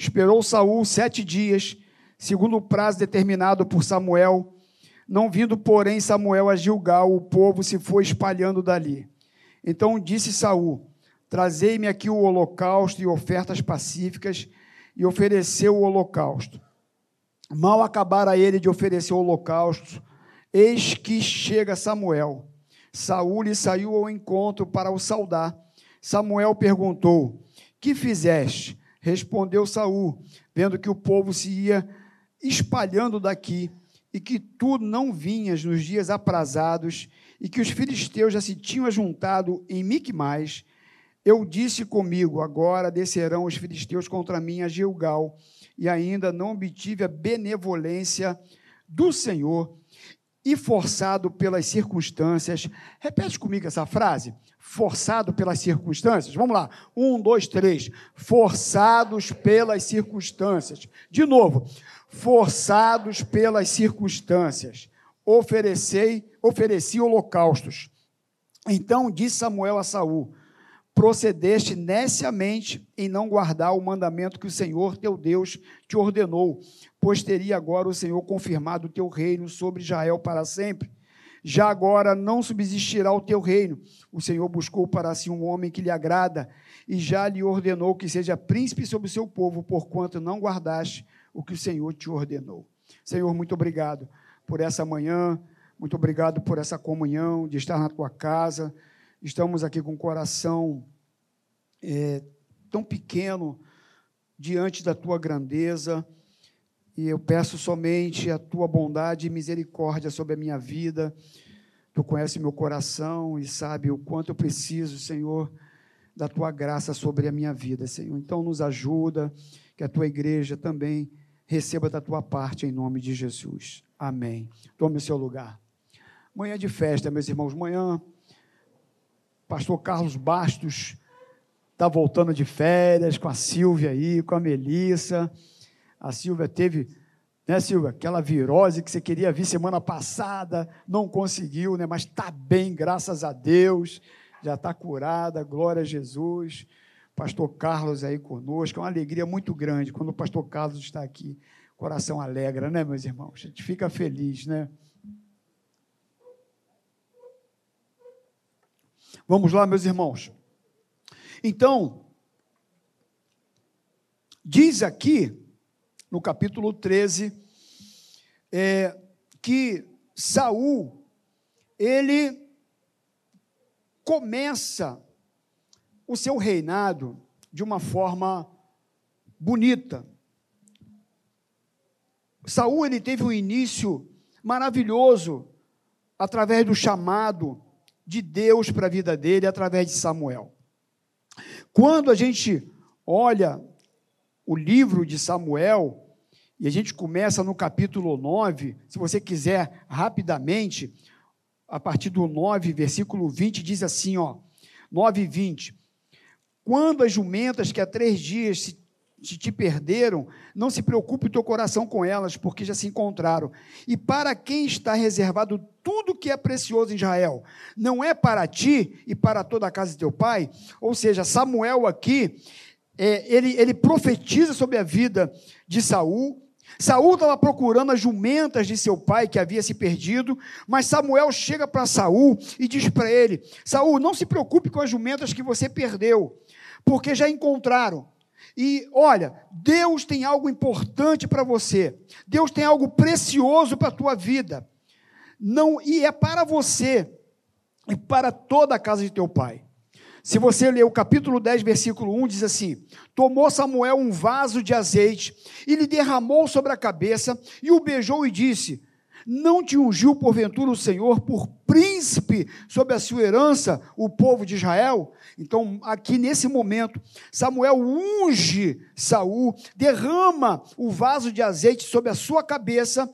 Esperou Saul sete dias, segundo o prazo determinado por Samuel. Não vindo, porém, Samuel a Gilgal, o povo se foi espalhando dali. Então disse Saul: Trazei-me aqui o holocausto e ofertas pacíficas, e ofereceu o holocausto. Mal acabara ele de oferecer o holocausto, eis que chega Samuel. Saul lhe saiu ao encontro para o saudar. Samuel perguntou: Que fizeste? Respondeu Saul, vendo que o povo se ia espalhando daqui e que tu não vinhas nos dias aprazados e que os filisteus já se tinham ajuntado em Micmais, eu disse comigo: agora descerão os filisteus contra mim a Gilgal, e ainda não obtive a benevolência do Senhor, e forçado pelas circunstâncias. Repete comigo essa frase. Forçado pelas circunstâncias. Vamos lá. Um, dois, três. Forçados pelas circunstâncias. De novo. Forçados pelas circunstâncias. Oferecei, ofereci holocaustos. Então disse Samuel a Saul: procedeste neciamente em não guardar o mandamento que o Senhor teu Deus te ordenou, pois teria agora o Senhor confirmado o teu reino sobre Israel para sempre. Já agora não subsistirá o teu reino. O Senhor buscou para si um homem que lhe agrada e já lhe ordenou que seja príncipe sobre o seu povo, porquanto não guardaste o que o Senhor te ordenou. Senhor, muito obrigado por essa manhã, muito obrigado por essa comunhão, de estar na tua casa. Estamos aqui com o coração é, tão pequeno diante da tua grandeza. E eu peço somente a tua bondade e misericórdia sobre a minha vida. Tu conhece meu coração e sabe o quanto eu preciso, Senhor, da tua graça sobre a minha vida, Senhor. Então, nos ajuda, que a tua igreja também receba da tua parte, em nome de Jesus. Amém. Tome o seu lugar. Manhã de festa, meus irmãos. Manhã, pastor Carlos Bastos está voltando de férias com a Silvia aí, com a Melissa. A Silvia teve, né, Silvia, aquela virose que você queria vir semana passada, não conseguiu, né, mas está bem, graças a Deus, já está curada, glória a Jesus. Pastor Carlos aí conosco, é uma alegria muito grande quando o pastor Carlos está aqui. Coração alegra, né, meus irmãos? A gente fica feliz, né? Vamos lá, meus irmãos. Então, diz aqui no capítulo 13, é, que Saul, ele começa o seu reinado de uma forma bonita. Saul ele teve um início maravilhoso através do chamado de Deus para a vida dele através de Samuel. Quando a gente olha o livro de Samuel, e a gente começa no capítulo 9, se você quiser rapidamente, a partir do 9, versículo 20, diz assim, ó, 9 e 20. Quando as jumentas que há três dias se, se te perderam, não se preocupe o teu coração com elas, porque já se encontraram. E para quem está reservado tudo que é precioso em Israel? Não é para ti e para toda a casa de teu pai? Ou seja, Samuel aqui, é, ele, ele profetiza sobre a vida de Saul. Saul estava procurando as jumentas de seu pai que havia se perdido, mas Samuel chega para Saul e diz para ele: Saul, não se preocupe com as jumentas que você perdeu, porque já encontraram. E olha, Deus tem algo importante para você. Deus tem algo precioso para a tua vida. Não, e é para você e para toda a casa de teu pai. Se você ler o capítulo 10, versículo 1, diz assim: Tomou Samuel um vaso de azeite e lhe derramou sobre a cabeça e o beijou e disse: Não te ungiu porventura o Senhor por príncipe sobre a sua herança, o povo de Israel? Então, aqui nesse momento, Samuel unge Saul, derrama o vaso de azeite sobre a sua cabeça,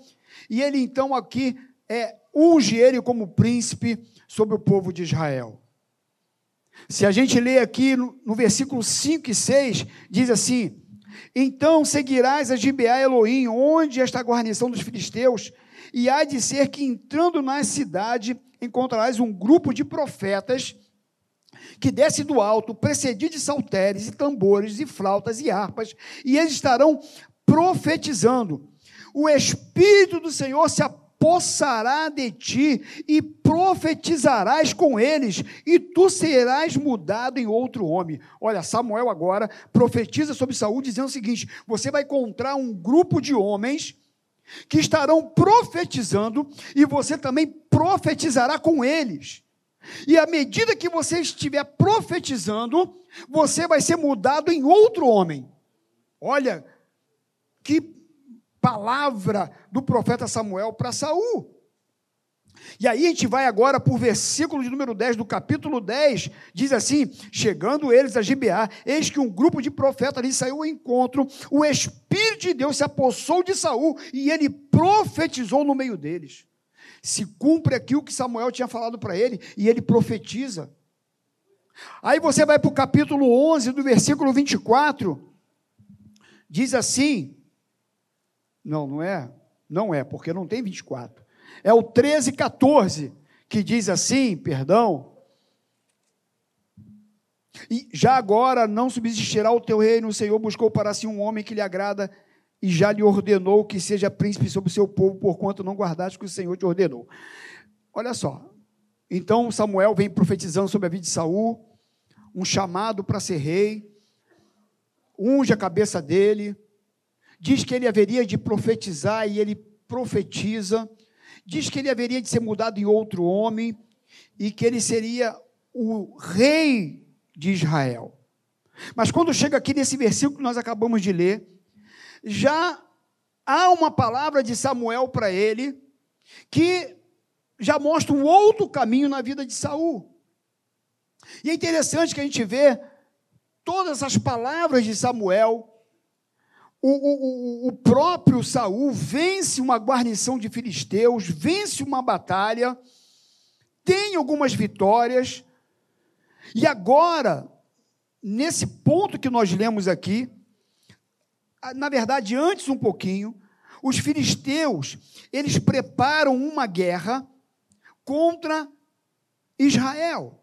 e ele então aqui é, unge ele como príncipe sobre o povo de Israel. Se a gente lê aqui no, no versículo 5 e 6, diz assim: Então seguirás a Gibeá Elohim, onde está a guarnição dos filisteus, e há de ser que entrando na cidade encontrarás um grupo de profetas que desce do alto, precedido de saltérios e tambores e flautas e harpas, e eles estarão profetizando. O Espírito do Senhor se apossará de ti e profetizarás com eles, e tu serás mudado em outro homem. Olha, Samuel agora profetiza sobre Saul, dizendo o seguinte: você vai encontrar um grupo de homens que estarão profetizando, e você também profetizará com eles. E à medida que você estiver profetizando, você vai ser mudado em outro homem. Olha, que palavra do profeta Samuel para Saul. E aí a gente vai agora para o versículo de número 10 do capítulo 10, diz assim: chegando eles a Gibeá, eis que um grupo de profetas ali saiu ao encontro, o Espírito de Deus se apossou de Saul e ele profetizou no meio deles se cumpre aqui o que Samuel tinha falado para ele, e ele profetiza. Aí você vai para o capítulo 11, do versículo 24, diz assim: não, não é, não é, porque não tem 24, é o 13, 14, que diz assim, perdão, e já agora não subsistirá o teu reino, o Senhor buscou para si um homem que lhe agrada e já lhe ordenou que seja príncipe sobre o seu povo, porquanto não guardaste o que o Senhor te ordenou. Olha só. Então Samuel vem profetizando sobre a vida de Saul, um chamado para ser rei, unge a cabeça dele, diz que ele haveria de profetizar e ele profetiza, diz que ele haveria de ser mudado em outro homem e que ele seria o rei de Israel. Mas quando chega aqui nesse versículo que nós acabamos de ler, já há uma palavra de Samuel para ele que já mostra um outro caminho na vida de Saul. E é interessante que a gente vê todas as palavras de Samuel. O, o, próprio Saul vence uma guarnição de filisteus, vence uma batalha, tem algumas vitórias, e agora, nesse ponto que nós lemos aqui, na verdade, antes um pouquinho, os filisteus, eles preparam uma guerra contra Israel.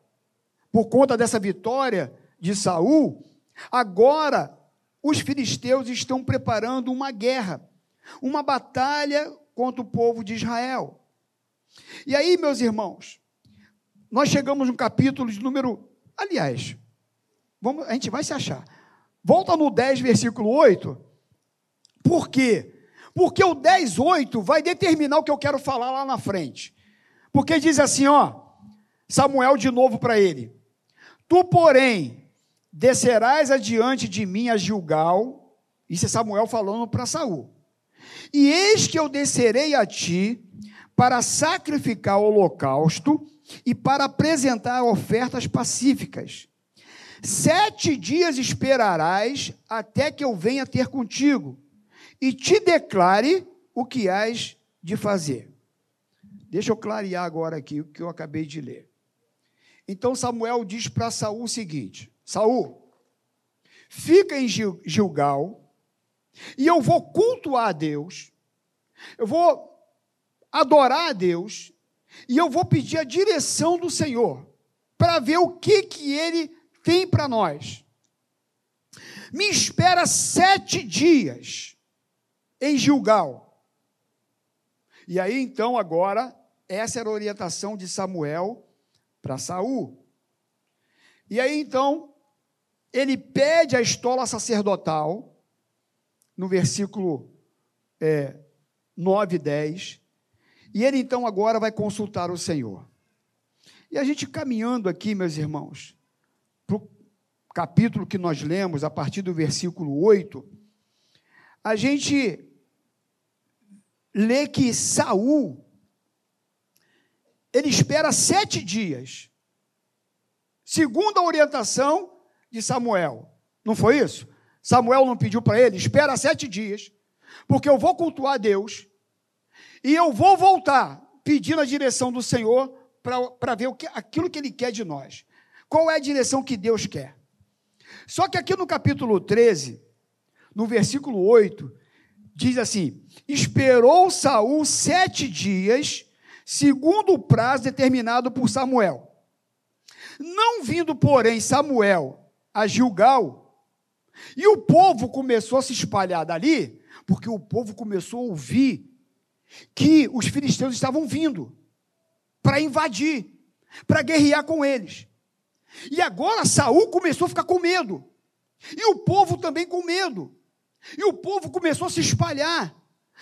Por conta dessa vitória de Saul, agora os filisteus estão preparando uma guerra, uma batalha contra o povo de Israel. E aí, meus irmãos, nós chegamos no capítulo de número, aliás, vamos, a gente vai se achar. Volta no 10, versículo 8. Por quê? Porque o 10:8 vai determinar o que eu quero falar lá na frente. Porque diz assim, ó, Samuel de novo para ele: Tu, porém, descerás adiante de mim a Gilgal, isso é Samuel falando para Saul. E eis que eu descerei a ti para sacrificar o holocausto e para apresentar ofertas pacíficas. Sete dias esperarás até que eu venha ter contigo e te declare o que has de fazer. Deixa eu clarear agora aqui o que eu acabei de ler. Então Samuel diz para Saul o seguinte: Saul, fica em Gilgal, e eu vou cultuar a Deus, eu vou adorar a Deus, e eu vou pedir a direção do Senhor, para ver o que, que Ele tem para nós. Me espera sete dias em Gilgal. E aí então agora essa era a orientação de Samuel para Saul. E aí então ele pede a estola sacerdotal no versículo é, 9 e 10. E ele então agora vai consultar o Senhor. E a gente caminhando aqui, meus irmãos, para o capítulo que nós lemos, a partir do versículo 8, a gente lê que Saul ele espera sete dias, segundo a orientação de Samuel. Não foi isso? Samuel não pediu para ele, espera sete dias, porque eu vou cultuar Deus e eu vou voltar pedindo a direção do Senhor para ver que, aquilo que Ele quer de nós. Qual é a direção que Deus quer? Só que aqui no capítulo 13, no versículo 8, diz assim: esperou Saul sete dias, segundo o prazo determinado por Samuel. Não vindo, porém, Samuel a Gilgal, e o povo começou a se espalhar dali, porque o povo começou a ouvir que os filisteus estavam vindo para invadir, para guerrear com eles. E agora Saul começou a ficar com medo. E o povo também com medo. E o povo começou a se espalhar.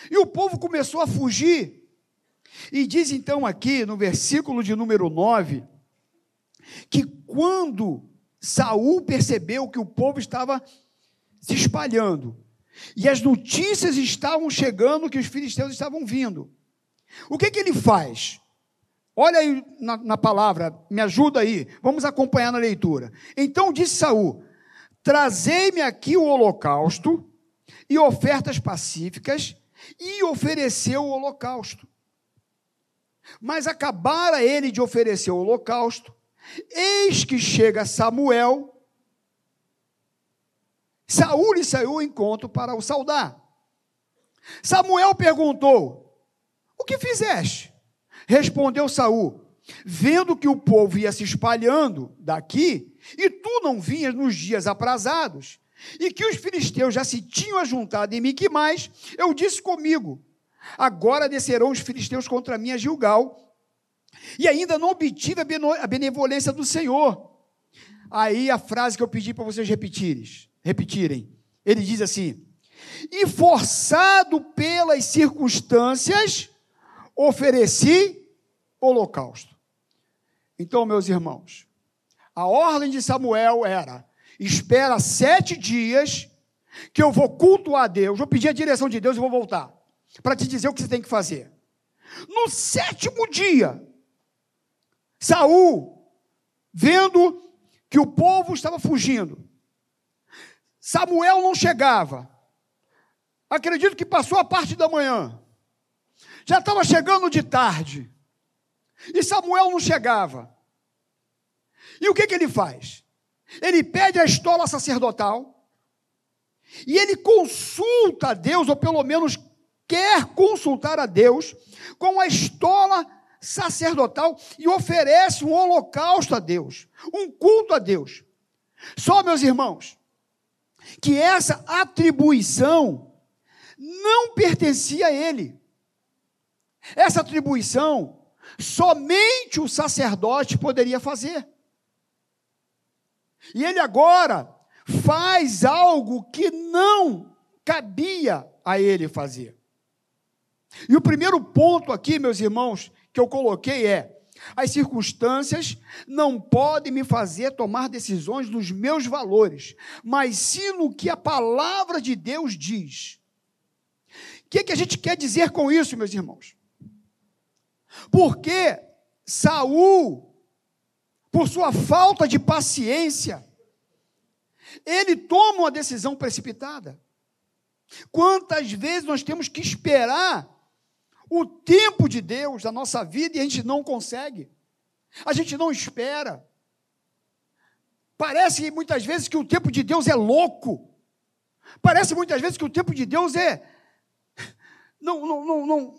E o povo começou a fugir. E diz então aqui no versículo de número 9 que quando Saul percebeu que o povo estava se espalhando e as notícias estavam chegando que os filisteus estavam vindo, o que, que ele faz? Olha aí na, na, palavra, me ajuda aí, vamos acompanhar na leitura. Então disse Saul: Trazei-me aqui o holocausto e ofertas pacíficas, e ofereceu o holocausto. Mas acabara ele de oferecer o holocausto, eis que chega Samuel. Saul lhe saiu ao encontro para o saudar. Samuel perguntou: O que fizeste? Respondeu Saul: Vendo que o povo ia se espalhando daqui, e tu não vinhas nos dias aprazados, e que os filisteus já se tinham ajuntado em mim, que mais? Eu disse comigo: Agora descerão os filisteus contra mim a Gilgal, e ainda não obtive a benevolência do Senhor. Aí a frase que eu pedi para vocês repetirem, repetirem. Ele diz assim: E forçado pelas circunstâncias, ofereci holocausto. Então, meus irmãos, a ordem de Samuel era: espera sete dias, que eu vou cultuar a Deus, vou pedir a direção de Deus e vou voltar, para te dizer o que você tem que fazer. No sétimo dia, Saul, vendo que o povo estava fugindo, Samuel não chegava. Acredito que passou a parte da manhã. Já estava chegando de tarde. E Samuel não chegava. E o que, que ele faz? Ele pede a estola sacerdotal e ele consulta a Deus, ou pelo menos quer consultar a Deus, com a estola sacerdotal e oferece um holocausto a Deus, um culto a Deus. Só, meus irmãos, que essa atribuição não pertencia a ele. Essa atribuição somente o sacerdote poderia fazer. E ele agora faz algo que não cabia a ele fazer. E o primeiro ponto aqui, meus irmãos, que eu coloquei é: as circunstâncias não podem me fazer tomar decisões nos meus valores, mas sim no que a palavra de Deus diz. O que, que a gente quer dizer com isso, meus irmãos? Porque Saul por sua falta de paciência, ele toma uma decisão precipitada. Quantas vezes nós temos que esperar o tempo de Deus da nossa vida e a gente não consegue? A gente não espera. Parece muitas vezes que o tempo de Deus é louco. Parece muitas vezes que o tempo de Deus é. Não, não, não, não,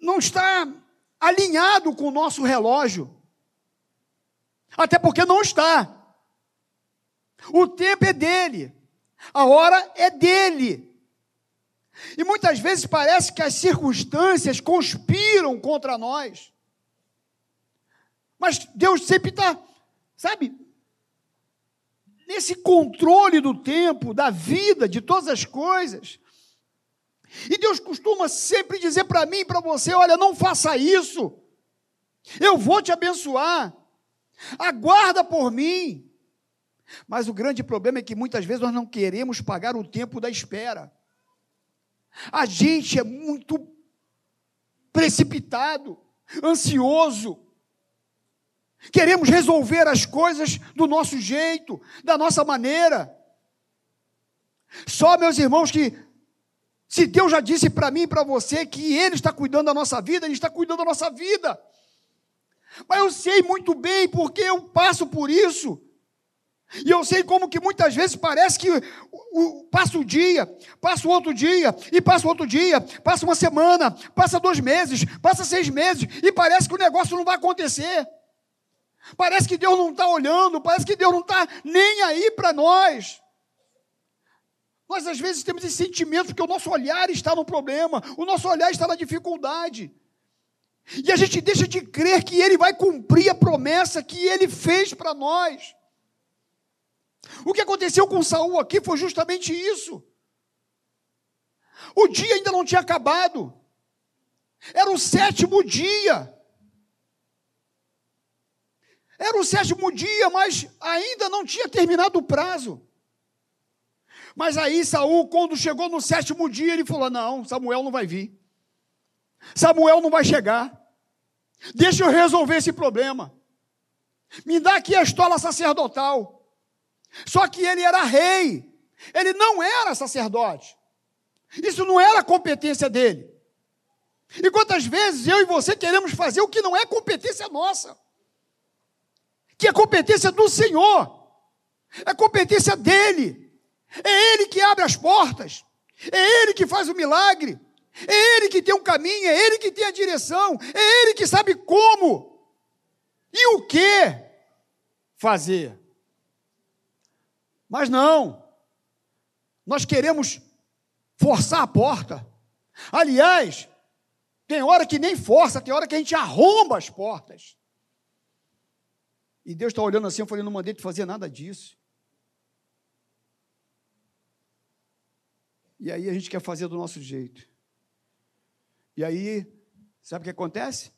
não está alinhado com o nosso relógio. Até porque não está. O tempo é dele, a hora é dele. E muitas vezes parece que as circunstâncias conspiram contra nós. Mas Deus sempre está, sabe, nesse controle do tempo, da vida, de todas as coisas. E Deus costuma sempre dizer para mim e para você: olha, não faça isso, eu vou te abençoar aguarda por mim. Mas o grande problema é que muitas vezes nós não queremos pagar o tempo da espera. A gente é muito precipitado, ansioso. Queremos resolver as coisas do nosso jeito, da nossa maneira. Só, meus irmãos, que se Deus já disse para mim e para você que Ele está cuidando da nossa vida, Ele está cuidando da nossa vida. Mas eu sei muito bem porque eu passo por isso. E eu sei como que muitas vezes parece que o, o, passa o dia, passa o outro dia, e passa o outro dia, passa uma semana, passa dois meses, passa seis meses, e parece que o negócio não vai acontecer. Parece que Deus não está olhando, parece que Deus não está nem aí para nós. Nós, às vezes, temos esse sentimento que o nosso olhar está no problema, o nosso olhar está na dificuldade. E a gente deixa de crer que Ele vai cumprir a promessa que Ele fez para nós. O que aconteceu com Saul aqui foi justamente isso. O dia ainda não tinha acabado. Era o sétimo dia. Era o sétimo dia, mas ainda não tinha terminado o prazo. Mas aí Saul, quando chegou no sétimo dia, ele falou: Não, Samuel não vai vir. Samuel não vai chegar. Deixa eu resolver esse problema. Me dá aqui a estola sacerdotal. Só que ele era rei. Ele não era sacerdote. Isso não era competência dele. E quantas vezes eu e você queremos fazer o que não é competência nossa? Que é competência do Senhor. É competência dele. É ele que abre as portas. É ele que faz o milagre. É ele que tem um caminho, é ele que tem a direção, é ele que sabe como e o que fazer. Mas não. Nós queremos forçar a porta. Aliás, tem hora que nem força, tem hora que a gente arromba as portas. E Deus está olhando assim, eu falei, não mandei te fazer nada disso. E aí a gente quer fazer do nosso jeito. E aí, sabe o que acontece?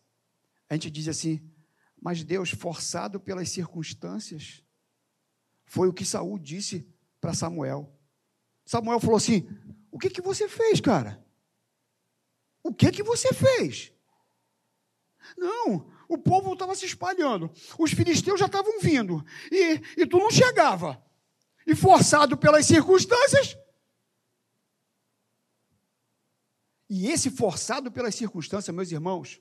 A gente diz assim, mas Deus, forçado pelas circunstâncias, foi o que Saul disse para Samuel. Samuel falou assim: O que, que você fez, cara? O que que você fez? Não, o povo estava se espalhando, os filisteus já estavam vindo, e, e tu não chegava. E forçado pelas circunstâncias. E esse forçado pelas circunstâncias, meus irmãos,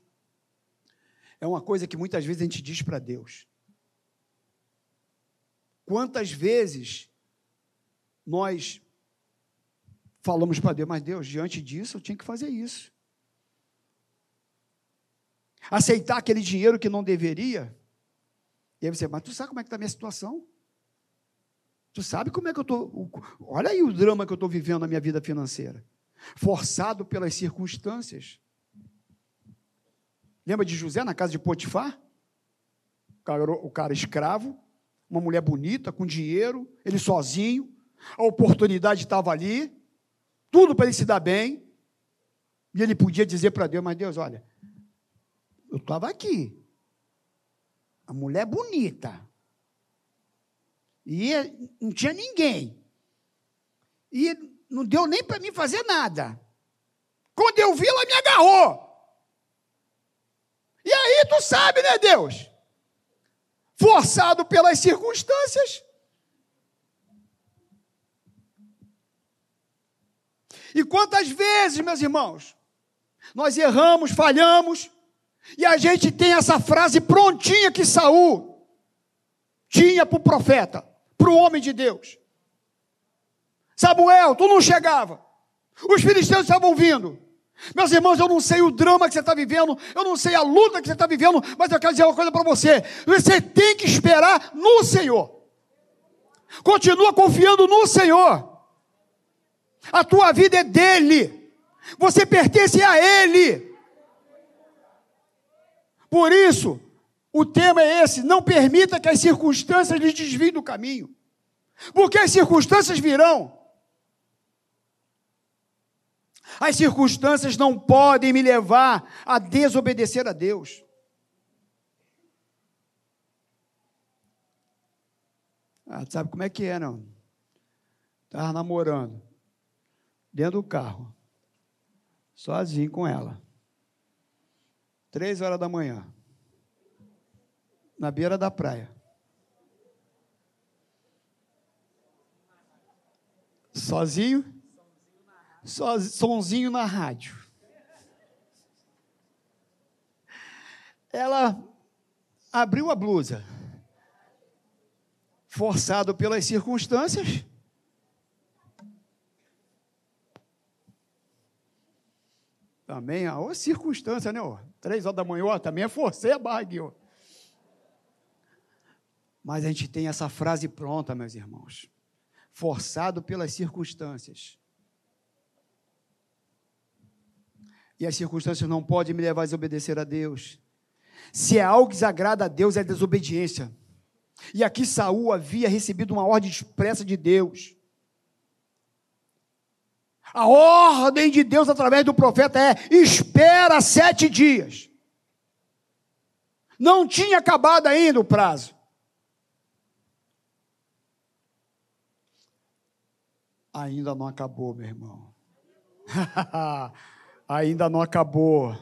é uma coisa que muitas vezes a gente diz para Deus. Quantas vezes nós falamos para Deus, mas Deus, diante disso eu tinha que fazer isso aceitar aquele dinheiro que não deveria. E aí você, mas tu sabe como é que está a minha situação? Tu sabe como é que eu estou. Olha aí o drama que eu estou vivendo na minha vida financeira. Forçado pelas circunstâncias. Lembra de José na casa de Potifar? O cara, o cara escravo, uma mulher bonita, com dinheiro, ele sozinho, a oportunidade estava ali, tudo para ele se dar bem. E ele podia dizer para Deus: Mas Deus, olha, eu estava aqui. A mulher bonita. E não tinha ninguém. E não deu nem para mim fazer nada. Quando eu vi, ela me agarrou. E aí tu sabe, né, Deus? Forçado pelas circunstâncias. E quantas vezes, meus irmãos, nós erramos, falhamos, e a gente tem essa frase prontinha que Saul tinha para o profeta, para o homem de Deus. Samuel, tu não chegava. Os filisteus estavam vindo. Meus irmãos, eu não sei o drama que você está vivendo, eu não sei a luta que você está vivendo, mas eu quero dizer uma coisa para você: você tem que esperar no Senhor. Continua confiando no Senhor. A tua vida é dele. Você pertence a Ele. Por isso, o tema é esse: não permita que as circunstâncias lhe desviem do caminho. Porque as circunstâncias virão. As circunstâncias não podem me levar a desobedecer a Deus. Ah, sabe como é que é, não? Estava namorando, dentro do carro, sozinho com ela. Três horas da manhã. Na beira da praia. Sozinho? Sonzinho na rádio. Ela abriu a blusa. Forçado pelas circunstâncias, Também, a circunstância, né? Ó, três horas da manhã, ó, também é forcei a ó. Mas a gente tem essa frase pronta, meus irmãos. Forçado pelas circunstâncias. E as circunstâncias não podem me levar a desobedecer a Deus. Se é algo que desagrada a Deus, é desobediência. E aqui Saul havia recebido uma ordem expressa de Deus. A ordem de Deus através do profeta é: espera sete dias. Não tinha acabado ainda o prazo. Ainda não acabou, meu irmão. ainda não acabou.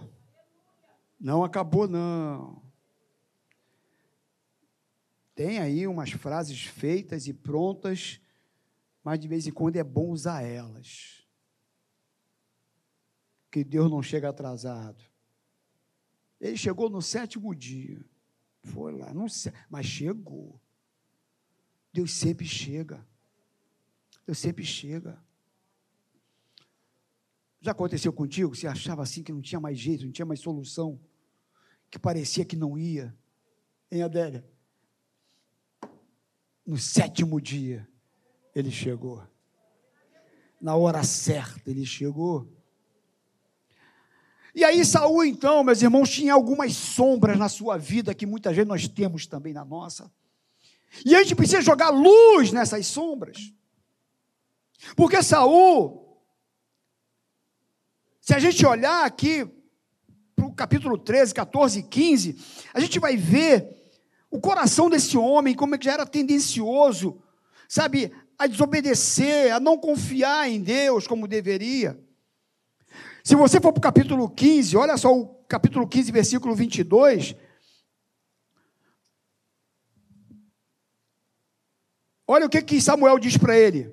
Não acabou, não. Tem aí umas frases feitas e prontas, mas de vez em quando é bom usar elas. Que Deus não chega atrasado. Ele chegou no sétimo dia. Foi lá, não sei, mas chegou. Deus sempre chega. Deus sempre chega. Já aconteceu contigo? Você achava assim que não tinha mais jeito, não tinha mais solução, que parecia que não ia. Hein, Adélia? No sétimo dia, ele chegou. Na hora certa, ele chegou. E aí, Saul, então, meus irmãos, tinha algumas sombras na sua vida que muitas vezes nós temos também na nossa. E a gente precisa jogar luz nessas sombras. Porque Saul se a gente olhar aqui para o capítulo 13, 14 e 15, a gente vai ver o coração desse homem, como é que já era tendencioso, sabe, a desobedecer, a não confiar em Deus como deveria. Se você for para o capítulo 15, olha só o capítulo 15, versículo 22. Olha o que, que Samuel diz para ele.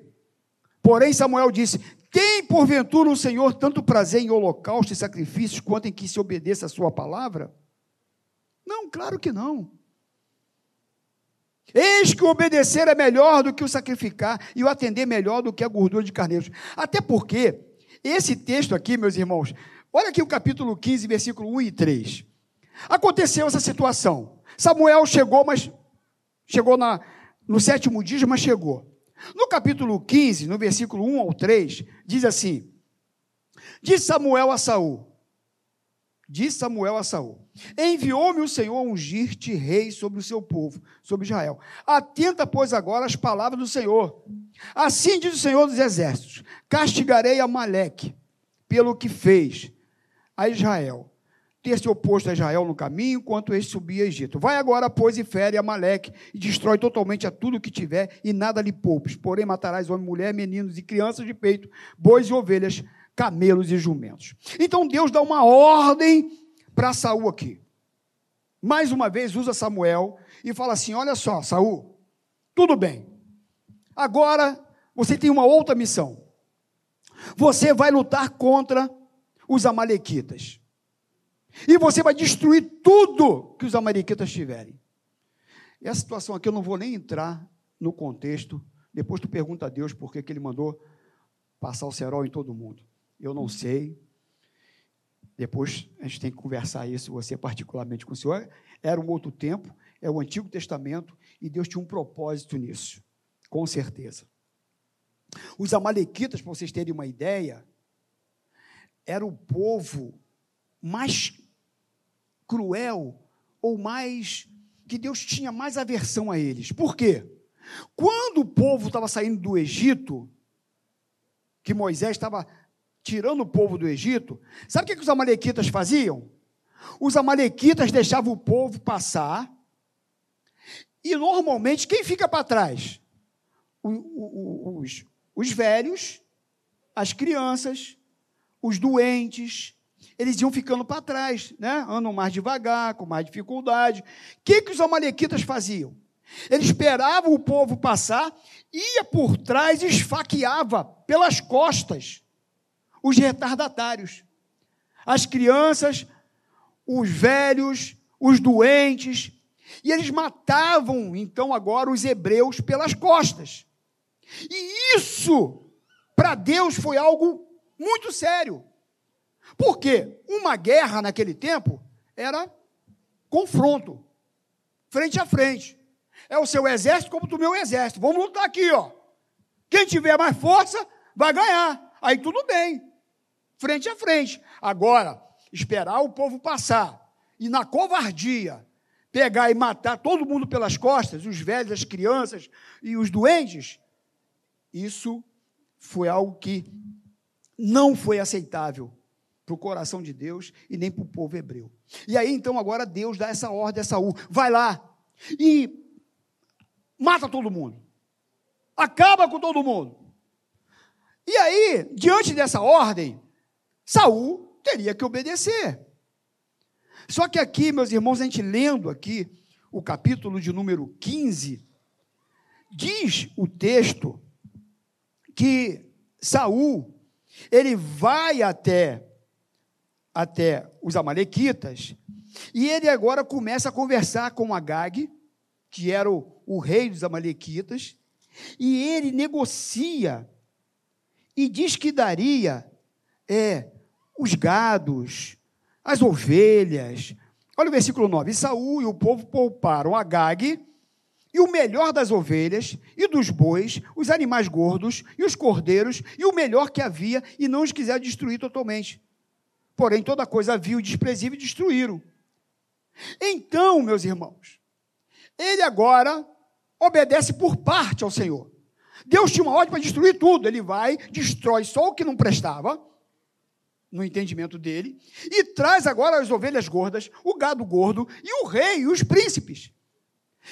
Porém, Samuel disse: tem, porventura, o Senhor tanto prazer em holocausto e sacrifícios quanto em que se obedeça a sua palavra? Não, claro que não. Eis que o obedecer é melhor do que o sacrificar, e o atender melhor do que a gordura de carneiros. Até porque, esse texto aqui, meus irmãos, olha aqui o capítulo 15, versículo 1 e 3. Aconteceu essa situação. Samuel chegou, mas chegou na, no sétimo dia, mas chegou. No capítulo 15, no versículo 1 ao 3, diz assim: Diz Samuel a Saul: Diz Samuel a Saul: Enviou-me o Senhor a ungir-te rei sobre o seu povo, sobre Israel. Atenta, pois, agora as palavras do Senhor. Assim diz o Senhor dos Exércitos: Castigarei Amaleque pelo que fez a Israel ter se oposto a Israel no caminho, enquanto este subia a Egito. Vai agora, pois, e fere Amaleque, e destrói totalmente a tudo que tiver, e nada lhe poupes. Porém, matarás homem, mulher, meninos e crianças de peito, bois e ovelhas, camelos e jumentos. Então Deus dá uma ordem para Saul aqui. Mais uma vez usa Samuel e fala assim: olha só, Saul, tudo bem. Agora você tem uma outra missão. Você vai lutar contra os amalequitas. E você vai destruir tudo que os amalequitas tiverem. E a situação aqui eu não vou nem entrar no contexto. Depois tu pergunta a Deus por que, que ele mandou passar o cerol em todo mundo. Eu não sei. Depois a gente tem que conversar isso, você particularmente com o Senhor. Era um outro tempo, é o Antigo Testamento, e Deus tinha um propósito nisso, com certeza. Os amalequitas, para vocês terem uma ideia, era o povo mais cruel ou mais que Deus tinha mais aversão a eles. Por quê? Quando o povo estava saindo do Egito, que Moisés estava tirando o povo do Egito, sabe o que, que os amalequitas faziam? Os amalequitas deixavam o povo passar, e normalmente quem fica para trás? O, o, os, os velhos, as crianças, os doentes, eles iam ficando para trás, né? andam mais devagar, com mais dificuldade. O que, que os amalequitas faziam? Eles esperavam o povo passar, ia por trás e esfaqueava pelas costas os retardatários. As crianças, os velhos, os doentes, e eles matavam então agora os hebreus pelas costas. E isso, para Deus, foi algo muito sério. Porque uma guerra naquele tempo era confronto, frente a frente. É o seu exército como o meu exército. Vamos lutar aqui, ó. Quem tiver mais força vai ganhar. Aí tudo bem. Frente a frente. Agora, esperar o povo passar e na covardia pegar e matar todo mundo pelas costas, os velhos, as crianças e os doentes, isso foi algo que não foi aceitável para o coração de Deus e nem para o povo hebreu. E aí, então, agora Deus dá essa ordem a Saul: vai lá e mata todo mundo, acaba com todo mundo. E aí, diante dessa ordem, Saul teria que obedecer. Só que aqui, meus irmãos, a gente lendo aqui o capítulo de número 15, diz o texto que Saul ele vai até até os amalequitas e ele agora começa a conversar com Agag, que era o, o rei dos amalequitas, e ele negocia e diz que daria é, os gados, as ovelhas. Olha o versículo 9. E Saul e o povo pouparam Agag e o melhor das ovelhas e dos bois, os animais gordos e os cordeiros e o melhor que havia, e não os quiseram destruir totalmente. Porém, toda coisa vil e desprezível destruíram. Então, meus irmãos, ele agora obedece por parte ao Senhor. Deus tinha uma ordem para destruir tudo. Ele vai, destrói só o que não prestava, no entendimento dele, e traz agora as ovelhas gordas, o gado gordo e o rei e os príncipes.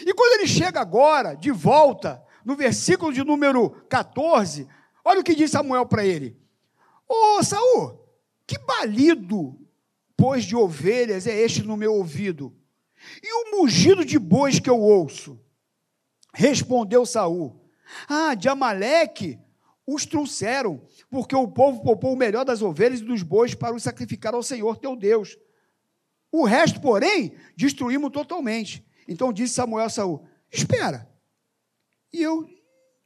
E quando ele chega agora, de volta, no versículo de número 14, olha o que diz Samuel para ele: Ô Saul, que balido, pois, de ovelhas é este no meu ouvido? E o mugido de bois que eu ouço? Respondeu Saul: Ah, de Amaleque os trouxeram, porque o povo poupou o melhor das ovelhas e dos bois para os sacrificar ao Senhor teu Deus. O resto, porém, destruímos totalmente. Então disse Samuel a Saul: Espera, e eu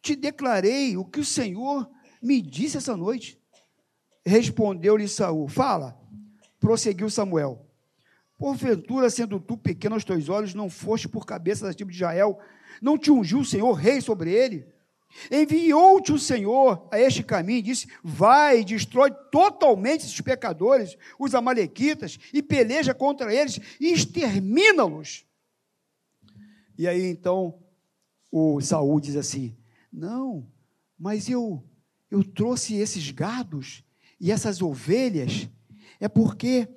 te declarei o que o Senhor me disse essa noite. Respondeu-lhe Saul: Fala. Prosseguiu Samuel: Porventura, sendo tu pequeno aos teus olhos, não foste por cabeça da tribo de Israel, não te ungiu o Senhor rei sobre ele? Enviou-te o Senhor a este caminho, disse: Vai, destrói totalmente esses pecadores, os amalequitas, e peleja contra eles e extermina-los. E aí então o Saul diz assim: Não, mas eu eu trouxe esses gados e essas ovelhas é porque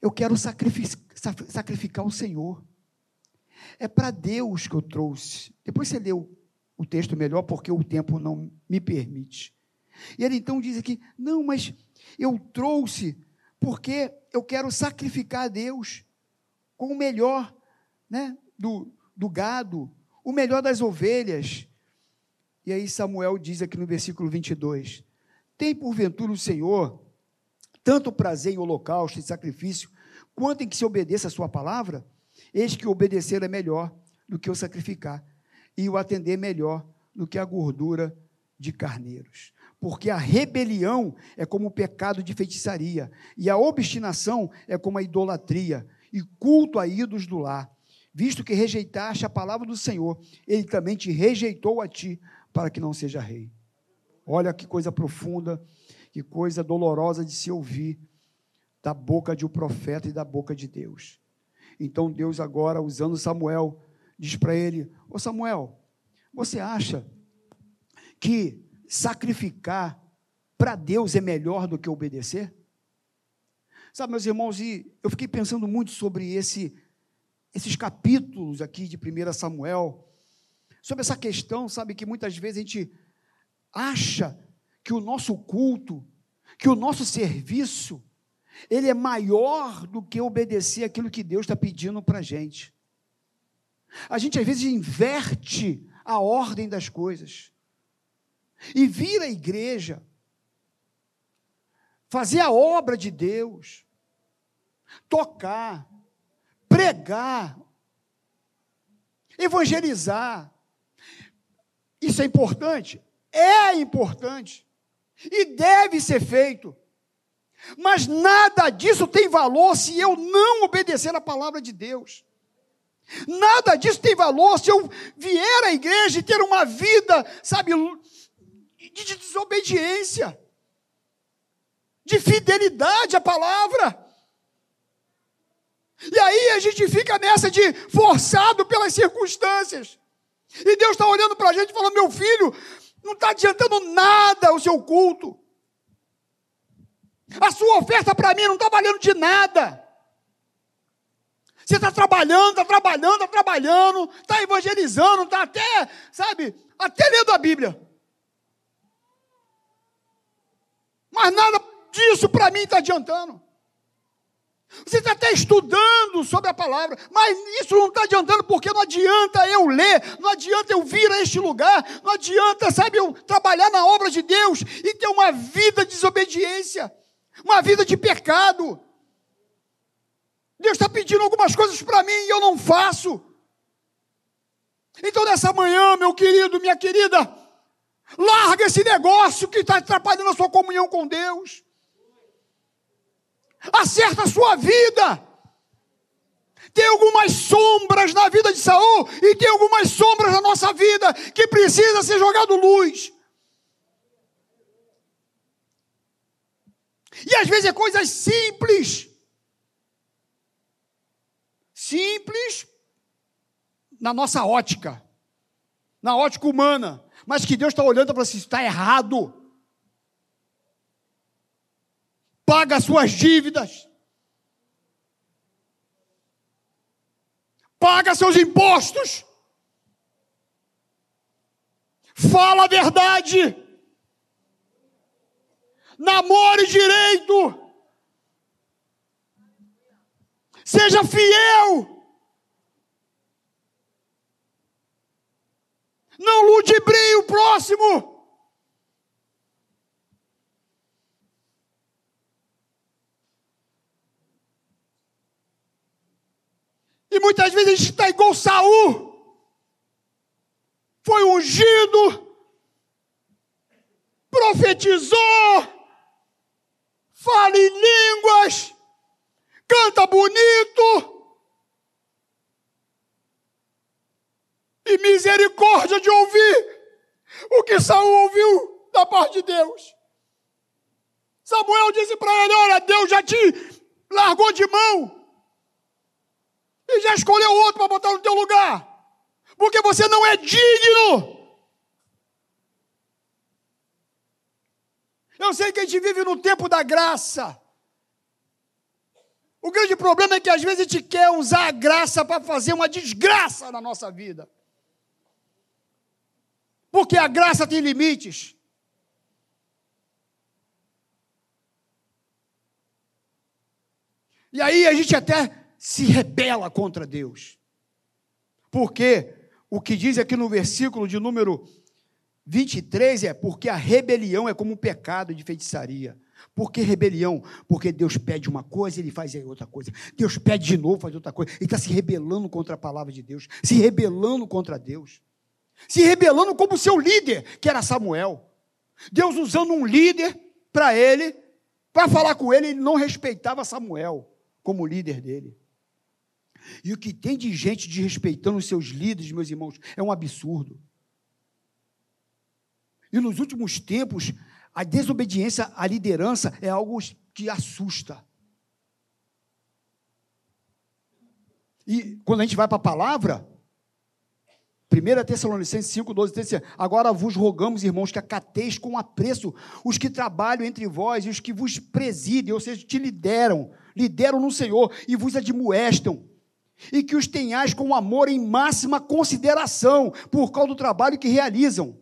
eu quero sacrificar, o Senhor. É para Deus que eu trouxe. Depois você leu o texto melhor, porque o tempo não me permite. E ele então diz aqui: não, mas eu trouxe porque eu quero sacrificar a Deus com o melhor né, do, do gado, o melhor das ovelhas. E aí Samuel diz aqui no versículo 22: Tem porventura o Senhor tanto prazer em holocausto e sacrifício, quanto em que se obedeça a sua palavra? Eis que obedecer é melhor do que o sacrificar, e o atender melhor do que a gordura de carneiros. Porque a rebelião é como o pecado de feitiçaria, e a obstinação é como a idolatria, e culto a ídolos do lar visto que rejeitaste a palavra do Senhor, ele também te rejeitou a ti, para que não seja rei. Olha que coisa profunda, que coisa dolorosa de se ouvir da boca de um profeta e da boca de Deus. Então Deus agora, usando Samuel, diz para ele: Ô Samuel, você acha que sacrificar para Deus é melhor do que obedecer? Sabe, meus irmãos, e eu fiquei pensando muito sobre esse esses capítulos aqui de 1 Samuel, sobre essa questão, sabe, que muitas vezes a gente acha que o nosso culto, que o nosso serviço, ele é maior do que obedecer aquilo que Deus está pedindo para a gente. A gente às vezes inverte a ordem das coisas e vira a igreja, fazer a obra de Deus, tocar, pregar, evangelizar. Isso é importante? É importante. E deve ser feito. Mas nada disso tem valor se eu não obedecer a palavra de Deus. Nada disso tem valor se eu vier à igreja e ter uma vida, sabe, de desobediência, de fidelidade à palavra. E aí a gente fica nessa de forçado pelas circunstâncias. E Deus está olhando para a gente e falando: meu filho, não está adiantando nada o seu culto. A sua oferta para mim não está valendo de nada. Você está trabalhando, está trabalhando, está trabalhando, está evangelizando, está até, sabe, até lendo a Bíblia. Mas nada disso para mim está adiantando. Você está até estudando sobre a palavra, mas isso não está adiantando, porque não adianta eu ler, não adianta eu vir a este lugar, não adianta, sabe, eu trabalhar na obra de Deus e ter uma vida de desobediência, uma vida de pecado. Deus está pedindo algumas coisas para mim e eu não faço. Então, nessa manhã, meu querido, minha querida, larga esse negócio que está atrapalhando a sua comunhão com Deus. Acerta a sua vida. Tem algumas sombras na vida de Saul e tem algumas sombras na nossa vida que precisa ser jogado luz. E às vezes é coisas simples simples na nossa ótica, na ótica humana, mas que Deus está olhando para você, está errado. Paga as suas dívidas. Paga seus impostos. Fala a verdade. Namore direito. Seja fiel. Não ludibrie o próximo. E muitas vezes a gente está igual Saul. Foi ungido, profetizou, fala em línguas, canta bonito. E misericórdia de ouvir o que Saul ouviu da parte de Deus. Samuel disse para ele: Olha, Deus já te largou de mão e já escolheu outro para botar no teu lugar, porque você não é digno. Eu sei que a gente vive no tempo da graça. O grande problema é que às vezes a gente quer usar a graça para fazer uma desgraça na nossa vida. Porque a graça tem limites. E aí a gente até se rebela contra Deus. Porque o que diz aqui no versículo de número 23 é: porque a rebelião é como um pecado de feitiçaria. Por que rebelião? Porque Deus pede uma coisa, ele faz outra coisa. Deus pede de novo, faz outra coisa. Ele está se rebelando contra a palavra de Deus, se rebelando contra Deus, se rebelando como seu líder, que era Samuel. Deus usando um líder para ele, para falar com ele, ele não respeitava Samuel como líder dele. E o que tem de gente desrespeitando os seus líderes, meus irmãos, é um absurdo. E nos últimos tempos, a desobediência à liderança é algo que assusta. E quando a gente vai para a palavra, 1 Tessalonicenses 5, 12, 13, agora vos rogamos, irmãos, que acateis com apreço os que trabalham entre vós e os que vos presidem, ou seja, te lideram, lideram no Senhor e vos admoestam, e que os tenhais com amor em máxima consideração por causa do trabalho que realizam.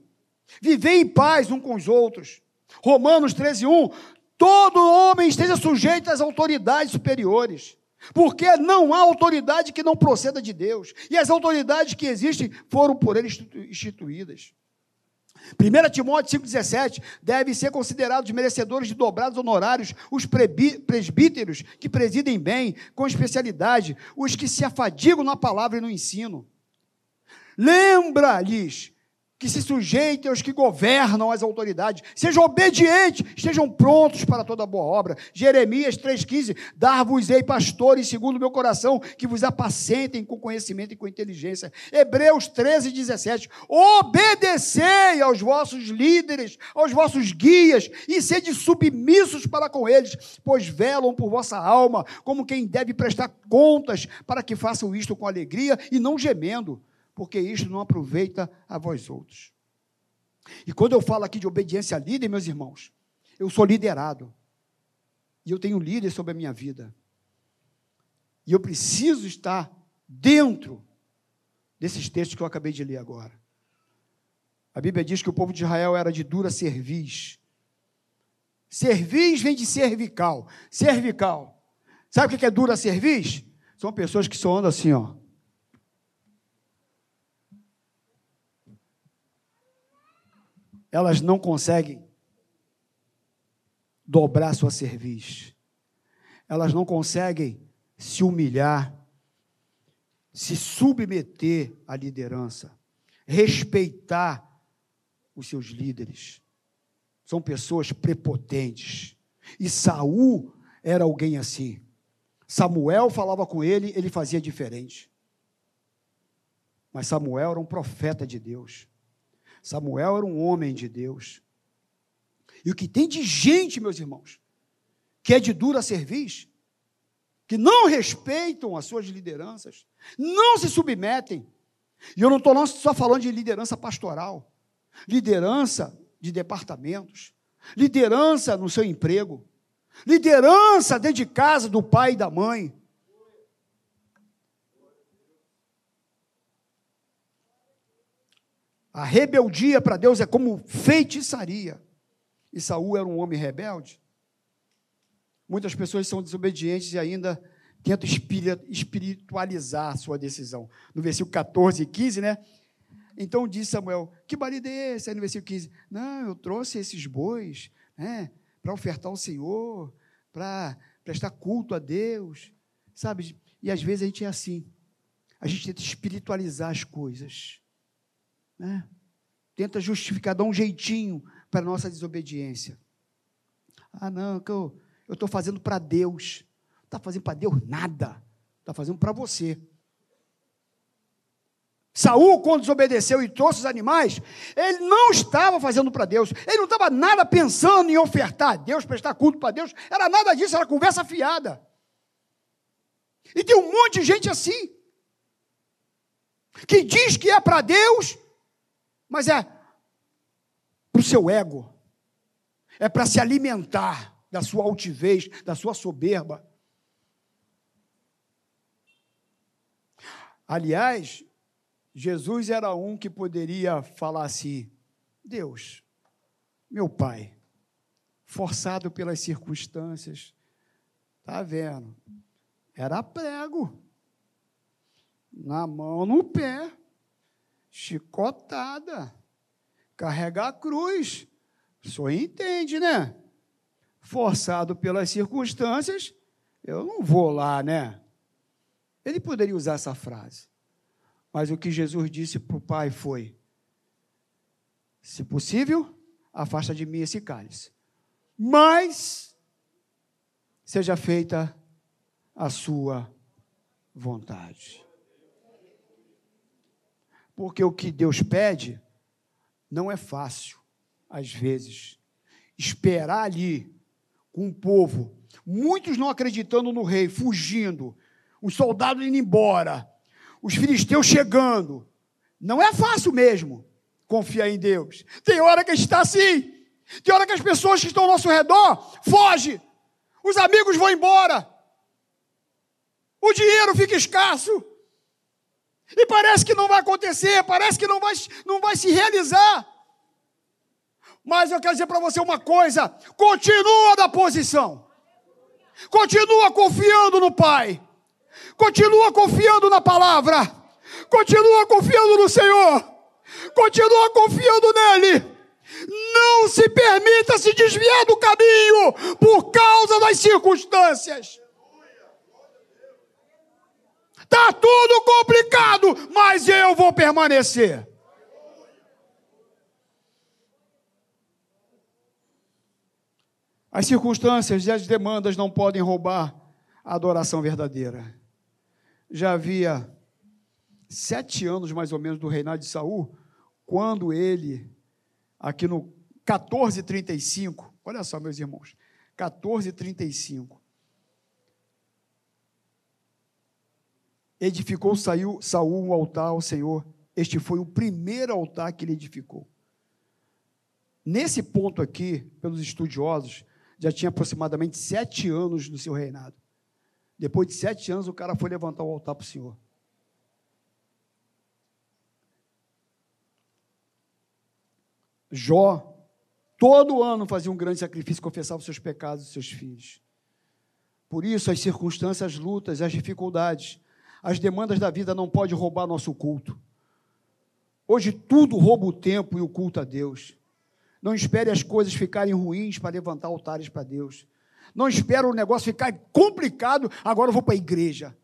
Vivei em paz uns com os outros. Romanos 13, 1. Todo homem esteja sujeito às autoridades superiores, porque não há autoridade que não proceda de Deus, e as autoridades que existem foram por ele instituídas. 1 Timóteo 5,17 devem ser considerados merecedores de dobrados honorários os presbíteros que presidem bem, com especialidade, os que se afadigam na palavra e no ensino. Lembra-lhes que se sujeitem aos que governam as autoridades, sejam obedientes, estejam prontos para toda boa obra. Jeremias 3,15: Dar-vos-ei pastores segundo o meu coração, que vos apacentem com conhecimento e com inteligência. Hebreus 13,17: Obedecei aos vossos líderes, aos vossos guias, e sede submissos para com eles, pois velam por vossa alma, como quem deve prestar contas, para que façam isto com alegria e não gemendo porque isto não aproveita a vós outros. E quando eu falo aqui de obediência a líder, meus irmãos, eu sou liderado. E eu tenho líder sobre a minha vida. E eu preciso estar dentro desses textos que eu acabei de ler agora. A Bíblia diz que o povo de Israel era de dura cerviz. Cerviz vem de cervical. Cervical. Sabe o que é dura cerviz? São pessoas que só andam assim, ó. Elas não conseguem dobrar sua cerviz. Elas não conseguem se humilhar, se submeter à liderança, respeitar os seus líderes. São pessoas prepotentes. E Saul era alguém assim. Samuel falava com ele, ele fazia diferente. Mas Samuel era um profeta de Deus. Samuel era um homem de Deus. E o que tem de gente, meus irmãos, que é de dura cerviz, que não respeitam as suas lideranças, não se submetem. E eu não estou só falando de liderança pastoral, liderança de departamentos, liderança no seu emprego, liderança dentro de casa do pai e da mãe, A rebeldia para Deus é como feitiçaria. E Saul era um homem rebelde. Muitas pessoas são desobedientes e ainda tentam espiritualizar sua decisão. No versículo 14 e 15, né? Então disse Samuel: Que marido é esse? Aí no versículo 15: Não, eu trouxe esses bois né, para ofertar ao Senhor, para prestar culto a Deus. Sabe? E às vezes a gente é assim. A gente tenta espiritualizar as coisas né? tenta justificar, dá um jeitinho para a nossa desobediência. Ah, não, que eu estou fazendo para Deus. Não está fazendo para Deus nada. Está fazendo para você. Saul, quando desobedeceu e trouxe os animais, ele não estava fazendo para Deus, ele não estava nada pensando em ofertar a Deus, prestar culto para Deus, era nada disso, era conversa fiada. E tem um monte de gente assim, que diz que é para Deus, mas é para o seu ego, é para se alimentar da sua altivez, da sua soberba. Aliás, Jesus era um que poderia falar assim: Deus, meu Pai, forçado pelas circunstâncias, tá vendo? Era prego, na mão, no pé chicotada, carregar a cruz. Senhor entende, né? Forçado pelas circunstâncias, eu não vou lá, né? Ele poderia usar essa frase. Mas o que Jesus disse para o Pai foi: se possível, afasta de mim esse cálice. Mas seja feita a sua vontade. Porque o que Deus pede não é fácil, às vezes. Esperar ali com o povo, muitos não acreditando no rei, fugindo, os soldados indo embora, os filisteus chegando. Não é fácil mesmo confiar em Deus. Tem hora que está assim. Tem hora que as pessoas que estão ao nosso redor fogem. Os amigos vão embora. O dinheiro fica escasso. E parece que não vai acontecer, parece que não vai, não vai se realizar. Mas eu quero dizer para você uma coisa: continua na posição, continua confiando no Pai, continua confiando na palavra, continua confiando no Senhor, continua confiando nele. Não se permita se desviar do caminho por causa das circunstâncias. Está tudo complicado, mas eu vou permanecer. As circunstâncias e as demandas não podem roubar a adoração verdadeira. Já havia sete anos, mais ou menos, do reinado de Saul, quando ele, aqui no 1435, olha só, meus irmãos, 1435, edificou Saul um altar ao Senhor. Este foi o primeiro altar que ele edificou. Nesse ponto aqui, pelos estudiosos, já tinha aproximadamente sete anos no seu reinado. Depois de sete anos, o cara foi levantar o altar para o Senhor. Jó, todo ano fazia um grande sacrifício, confessava os seus pecados e seus filhos. Por isso, as circunstâncias, as lutas, as dificuldades, as demandas da vida não podem roubar nosso culto. Hoje tudo rouba o tempo e o culto a Deus. Não espere as coisas ficarem ruins para levantar altares para Deus. Não espere o negócio ficar complicado, agora eu vou para a igreja.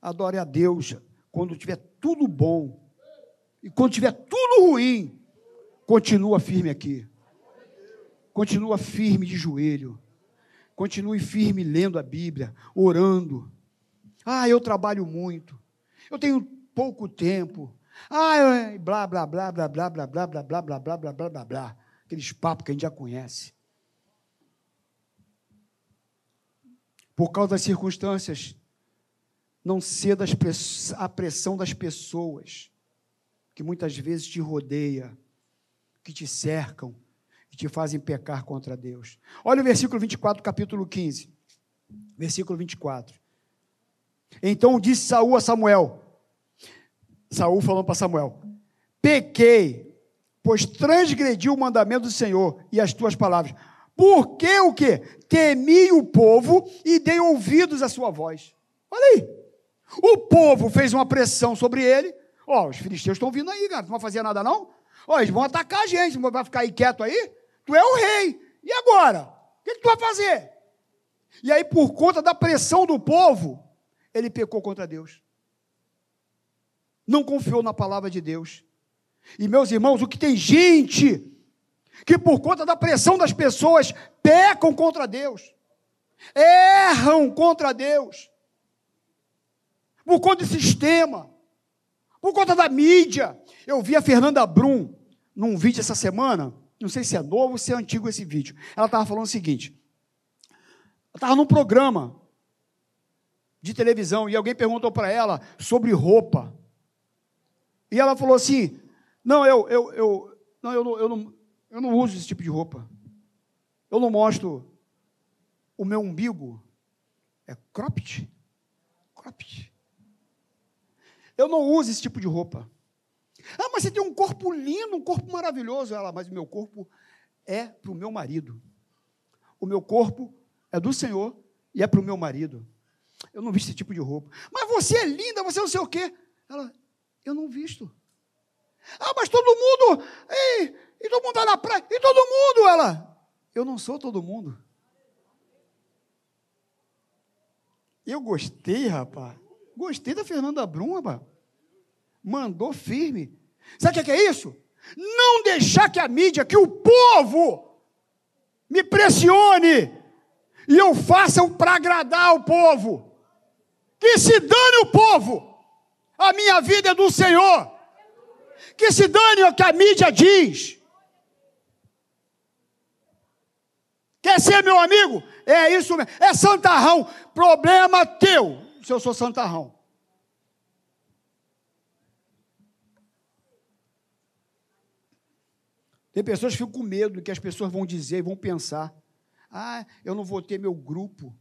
Adore a Deus quando tiver tudo bom. E quando tiver tudo ruim, continua firme aqui. Continua firme de joelho. Continue firme lendo a Bíblia, orando. Ah, eu trabalho muito. Eu tenho pouco tempo. Ah, blá, blá, blá, blá, blá, blá, blá, blá, blá, blá, blá, blá, blá, blá, blá. Aqueles papos que a gente já conhece. Por causa das circunstâncias, não ceda à pressão das pessoas que muitas vezes te rodeia, que te cercam e te fazem pecar contra Deus. Olha o versículo 24, capítulo 15. Versículo 24. Então disse Saul a Samuel: Saul falando para Samuel: Pequei, pois transgredi o mandamento do Senhor e as tuas palavras. Porque o que? Temi o povo e dei ouvidos à sua voz. Olha aí. O povo fez uma pressão sobre ele. Ó, oh, os filisteus estão vindo aí, cara. Não vai fazer nada, não? Ó, oh, eles vão atacar a gente. Vai ficar aí quieto aí? Tu é o rei. E agora? O que, que tu vai fazer? E aí, por conta da pressão do povo, ele pecou contra Deus não confiou na palavra de Deus. E meus irmãos, o que tem gente que por conta da pressão das pessoas pecam contra Deus, erram contra Deus, por conta do sistema, por conta da mídia. Eu vi a Fernanda Brum num vídeo essa semana, não sei se é novo ou se é antigo esse vídeo. Ela estava falando o seguinte: ela estava num programa de televisão e alguém perguntou para ela sobre roupa. E ela falou assim: Não, eu, eu, eu, não, eu, não, eu, não, eu não uso esse tipo de roupa. Eu não mostro o meu umbigo. É cropped? Cropped. Eu não uso esse tipo de roupa. Ah, mas você tem um corpo lindo, um corpo maravilhoso. Ela, mas o meu corpo é para o meu marido. O meu corpo é do Senhor e é para o meu marido. Eu não visto esse tipo de roupa. Mas você é linda, você não sei o quê. Ela, eu não visto. Ah, mas todo mundo, e, e todo mundo está na praia, e todo mundo, ela. Eu não sou todo mundo. Eu gostei, rapaz. Gostei da Fernanda Brum, rapaz. Mandou firme. Sabe o que é isso? Não deixar que a mídia, que o povo me pressione e eu faça para agradar o povo. Que se dane o povo. A minha vida é do Senhor. Que se dane o que a mídia diz. Quer ser meu amigo? É isso mesmo. É santarrão. Problema teu, se eu sou santarrão. Tem pessoas que ficam com medo do que as pessoas vão dizer e vão pensar. Ah, eu não vou ter meu grupo.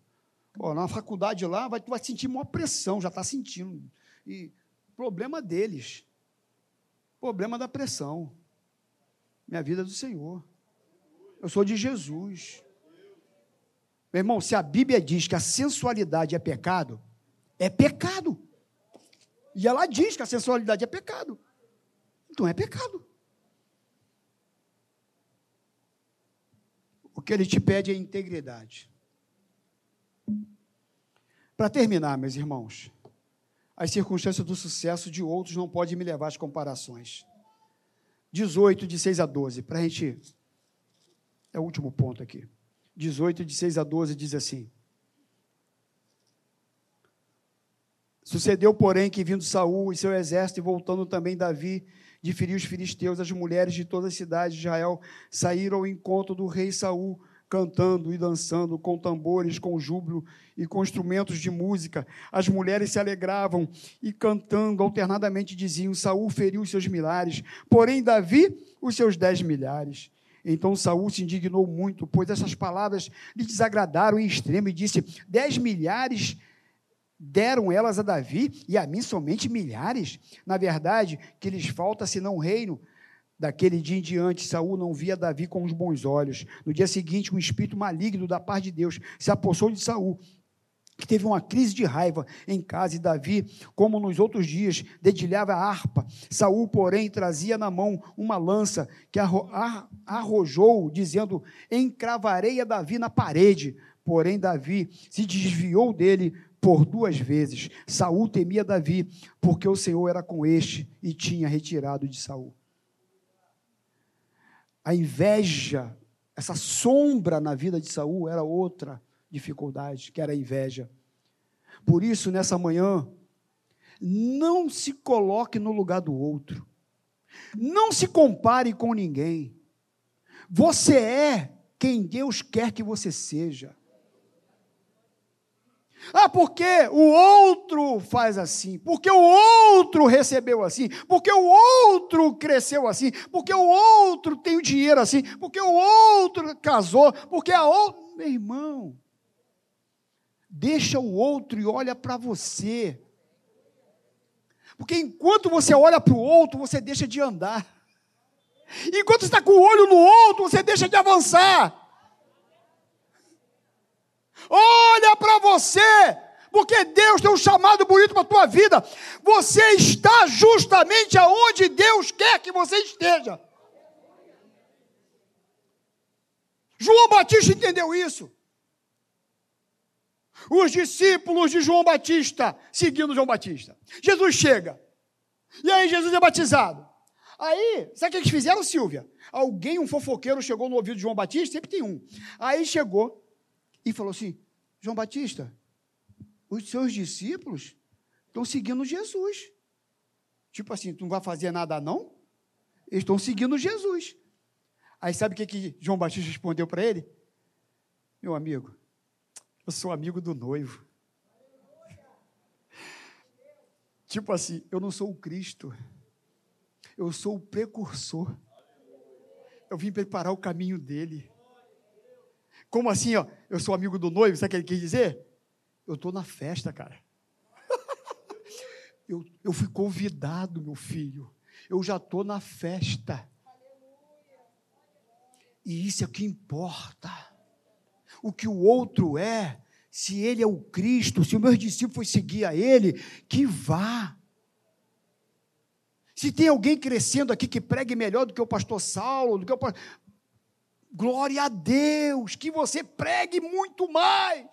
Pô, na faculdade lá, vai, tu vai sentir uma pressão, já está sentindo. E Problema deles. Problema da pressão. Minha vida é do Senhor. Eu sou de Jesus. Meu irmão, se a Bíblia diz que a sensualidade é pecado, é pecado. E ela diz que a sensualidade é pecado. Então é pecado. O que ele te pede é integridade. Para terminar, meus irmãos, as circunstâncias do sucesso de outros não podem me levar às comparações. 18, de 6 a 12, para a gente. É o último ponto aqui. 18, de 6 a 12, diz assim: Sucedeu, porém, que vindo Saul e seu exército, e voltando também Davi, de ferir os filisteus, as mulheres de todas as cidades de Israel saíram ao encontro do rei Saul, cantando e dançando com tambores, com júbilo e com instrumentos de música. As mulheres se alegravam e cantando alternadamente diziam: Saul feriu os seus milhares, porém Davi os seus dez milhares. Então Saul se indignou muito, pois essas palavras lhe desagradaram em extremo e disse: Dez milhares deram elas a Davi e a mim somente milhares. Na verdade, que lhes falta senão reino. Daquele dia em diante, Saul não via Davi com os bons olhos. No dia seguinte, um espírito maligno da parte de Deus se apossou de Saul, que teve uma crise de raiva em casa, e Davi, como nos outros dias, dedilhava a harpa. Saul, porém, trazia na mão uma lança que arrojou, dizendo: Encravarei a Davi na parede. Porém, Davi se desviou dele por duas vezes. Saul temia Davi, porque o Senhor era com este e tinha retirado de Saul. A inveja, essa sombra na vida de Saul era outra dificuldade, que era a inveja. Por isso, nessa manhã, não se coloque no lugar do outro. Não se compare com ninguém. Você é quem Deus quer que você seja. Ah, porque o outro faz assim, porque o outro recebeu assim, porque o outro cresceu assim, porque o outro tem o dinheiro assim, porque o outro casou, porque a outra. Meu irmão, deixa o outro e olha para você. Porque enquanto você olha para o outro, você deixa de andar. Enquanto está com o olho no outro, você deixa de avançar. Olha para você, porque Deus tem um chamado bonito para a tua vida. Você está justamente aonde Deus quer que você esteja. João Batista entendeu isso. Os discípulos de João Batista seguindo João Batista. Jesus chega. E aí Jesus é batizado. Aí, sabe o que eles fizeram, Silvia? Alguém, um fofoqueiro, chegou no ouvido de João Batista, sempre tem um. Aí chegou e falou assim: João Batista, os seus discípulos estão seguindo Jesus. Tipo assim, tu não vai fazer nada, não? Eles estão seguindo Jesus. Aí sabe o que, que João Batista respondeu para ele? Meu amigo, eu sou amigo do noivo. Tipo assim, eu não sou o Cristo, eu sou o precursor. Eu vim preparar o caminho dele. Como assim, ó? Eu sou amigo do noivo, sabe o que ele quis dizer? Eu estou na festa, cara. eu, eu fui convidado, meu filho. Eu já estou na festa. E isso é o que importa. O que o outro é, se ele é o Cristo, se o meu discípulo foi seguir a ele, que vá. Se tem alguém crescendo aqui que pregue melhor do que o pastor Saulo, do que o pastor, Glória a Deus, que você pregue muito mais.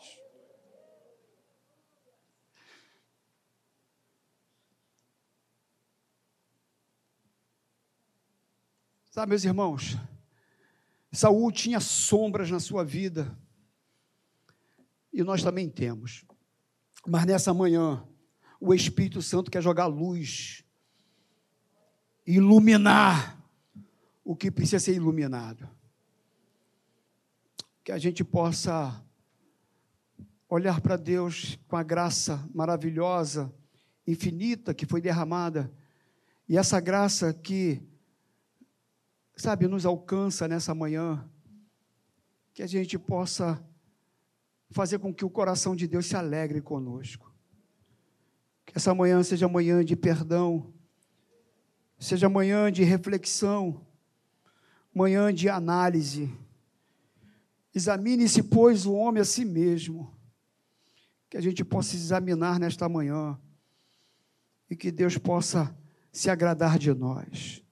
Sabe, meus irmãos, Saul tinha sombras na sua vida, e nós também temos. Mas nessa manhã, o Espírito Santo quer jogar luz, iluminar o que precisa ser iluminado que a gente possa olhar para Deus com a graça maravilhosa, infinita que foi derramada, e essa graça que, sabe, nos alcança nessa manhã, que a gente possa fazer com que o coração de Deus se alegre conosco. Que essa manhã seja manhã de perdão, seja manhã de reflexão, manhã de análise Examine-se, pois, o homem a si mesmo. Que a gente possa examinar nesta manhã e que Deus possa se agradar de nós.